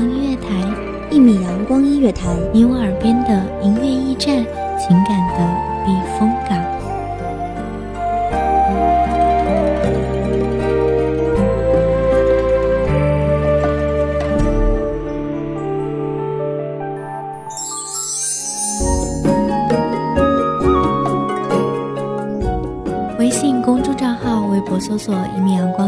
音乐台，一米阳光音乐台，你我耳边的音乐驿站，情感的避风港。微信公众账号、微博搜索“一米阳光”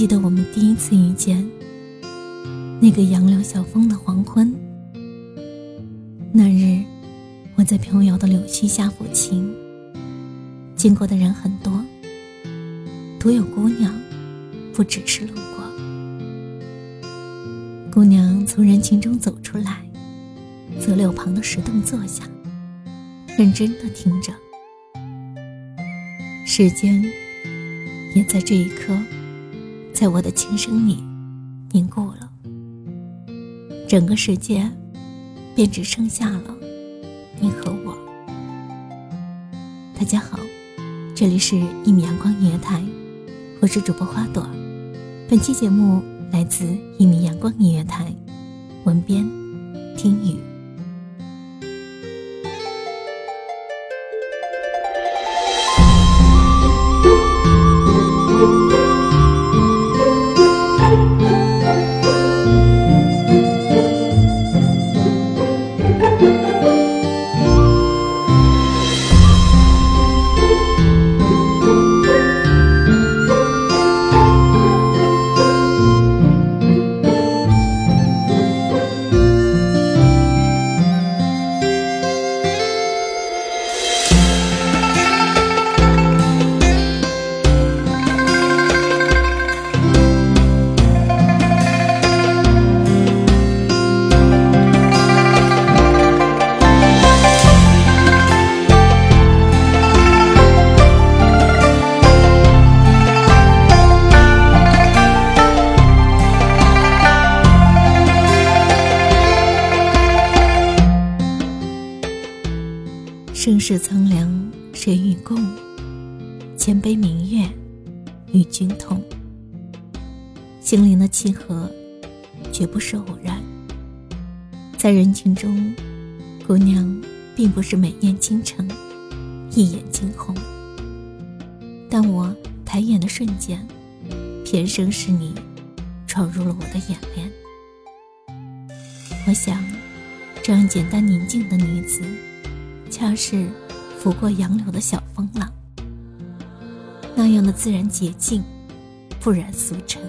记得我们第一次遇见那个杨柳晓风的黄昏？那日，我在飘摇的柳絮下抚琴，经过的人很多，独有姑娘不只是路过。姑娘从人群中走出来，择柳旁的石凳坐下，认真的听着。时间。也在这一刻，在我的琴声里凝固了。整个世界便只剩下了你和我。大家好，这里是《一米阳光音乐台》，我是主播花朵。本期节目来自《一米阳光音乐台》，文编听雨。是苍凉，谁与共？千杯明月，与君同。心灵的契合，绝不是偶然。在人群中，姑娘并不是美艳倾城，一眼惊鸿。但我抬眼的瞬间，偏生是你闯入了我的眼帘。我想，这样简单宁静的女子。恰是拂过杨柳的小风浪，那样的自然洁净，不染俗尘。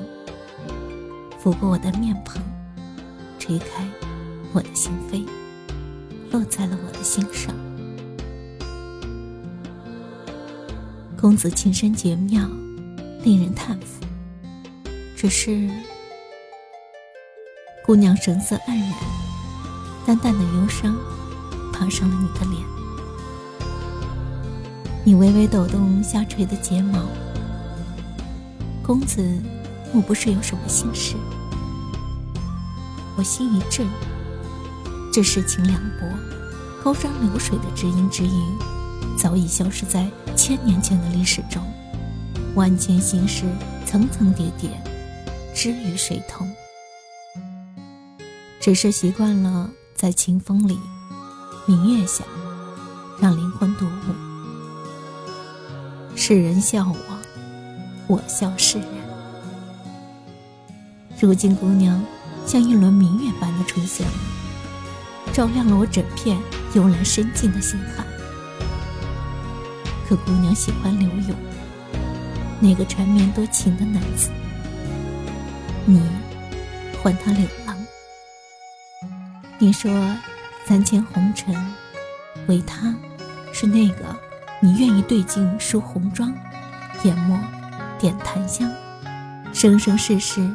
拂过我的面庞，吹开我的心扉，落在了我的心上。公子情深绝妙，令人叹服。只是姑娘神色黯然，淡淡的忧伤。爬上了你的脸，你微微抖动下垂的睫毛。公子，莫不是有什么心事？我心一震，这世情凉薄，高山流水的知音知语，早已消失在千年前的历史中。万千心事层层叠叠，知与谁同？只是习惯了在清风里、明月下，让灵魂独。世人笑我，我笑世人。如今姑娘像一轮明月般的出现，照亮了我整片幽兰深静的心海。可姑娘喜欢刘勇，那个缠绵多情的男子，你唤他柳郎。你说，三千红尘，唯他是那个你愿意对镜梳红妆，研墨点檀香，生生世世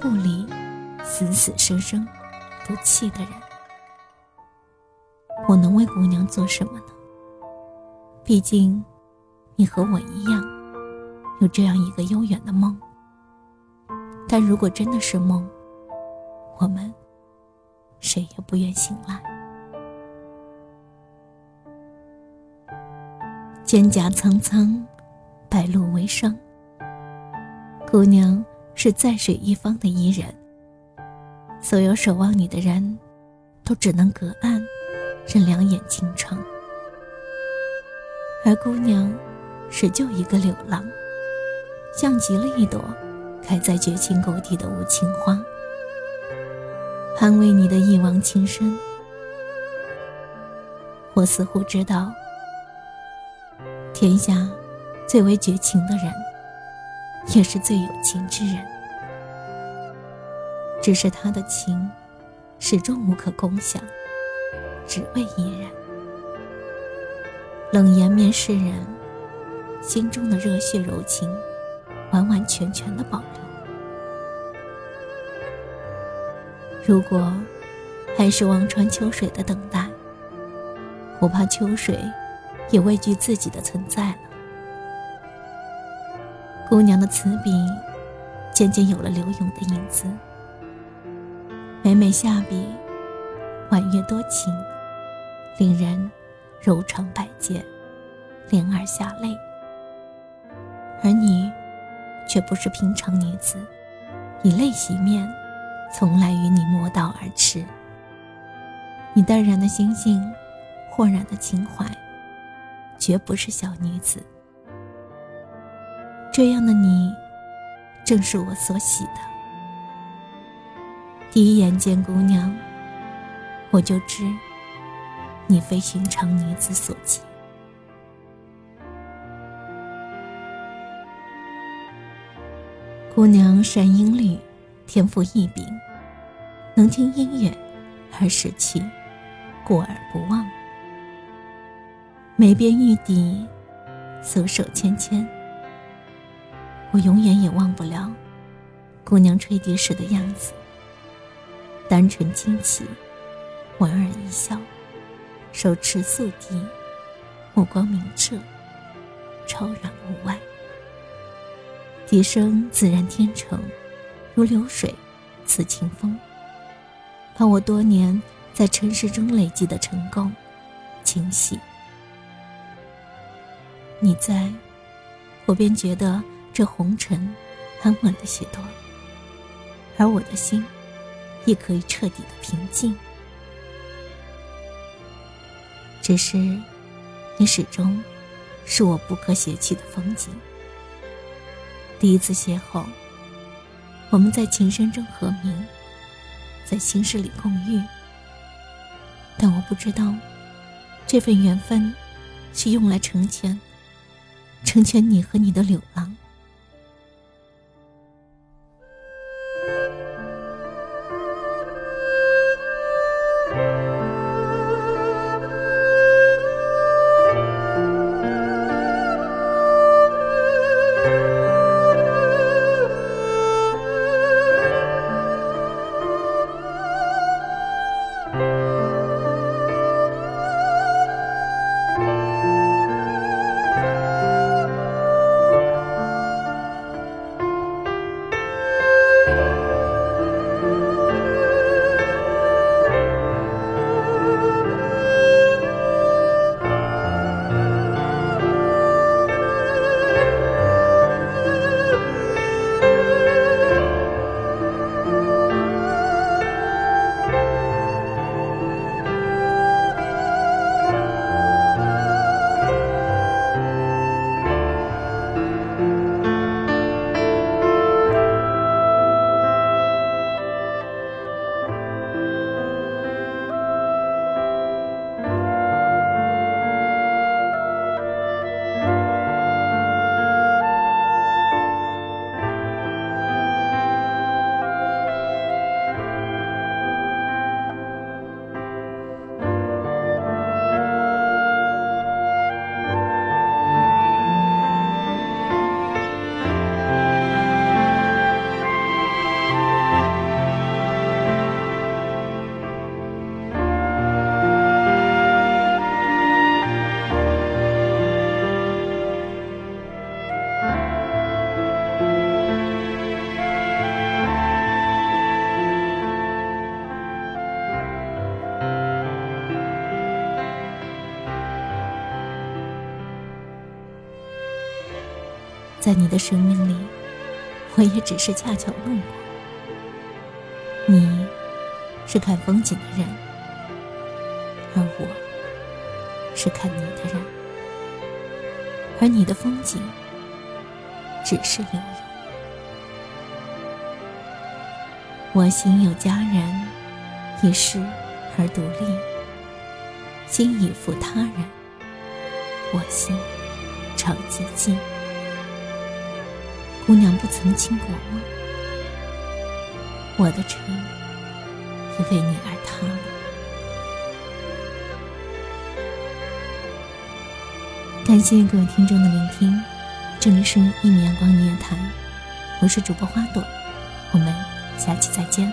不离，死死生生不弃的人。我能为姑娘做什么呢？毕竟，你和我一样，有这样一个悠远的梦。但如果真的是梦，我们。谁也不愿醒来。蒹葭苍苍，白露为霜。姑娘是在水一方的伊人，所有守望你的人，都只能隔岸，任两眼倾城。而姑娘，是就一个柳浪，像极了一朵开在绝情谷底的无情花。安慰你的一往情深，我似乎知道，天下最为绝情的人，也是最有情之人。只是他的情，始终无可共享，只为一人。冷颜面世人，心中的热血柔情，完完全全的保留。如果还是望穿秋水的等待，我怕秋水也畏惧自己的存在了。姑娘的词笔渐渐有了柳永的影子，每每下笔，婉约多情，令人柔肠百结，莲儿下泪。而你，却不是平常女子，以泪洗面。从来与你磨刀而驰。你淡然的心性，豁然的情怀，绝不是小女子。这样的你，正是我所喜的。第一眼见姑娘，我就知，你非寻常女子所及。姑娘善音律。天赋异禀，能听音乐而识曲，过而不忘。眉边玉笛，素手芊芊。我永远也忘不了姑娘吹笛时的样子，单纯清奇，莞尔一笑，手持素笛，目光明澈，超然物外。笛声自然天成。如流水，似清风，把我多年在尘世中累积的成功清洗。你在，我便觉得这红尘安稳了许多，而我的心也可以彻底的平静。只是，你始终是我不可舍弃的风景。第一次邂逅。我们在情深中和鸣，在心事里共浴。但我不知道，这份缘分，是用来成全，成全你和你的柳郎。在你的生命里，我也只是恰巧路过。你是看风景的人，而我是看你的人，而你的风景只是留影。我心有佳人，一世而独立，心已负他人，我心常寂静。姑娘不曾亲过吗？我的城也为你而塌了。感谢各位听众的聆听，这里是一米阳光音乐台，我是主播花朵，我们下期再见。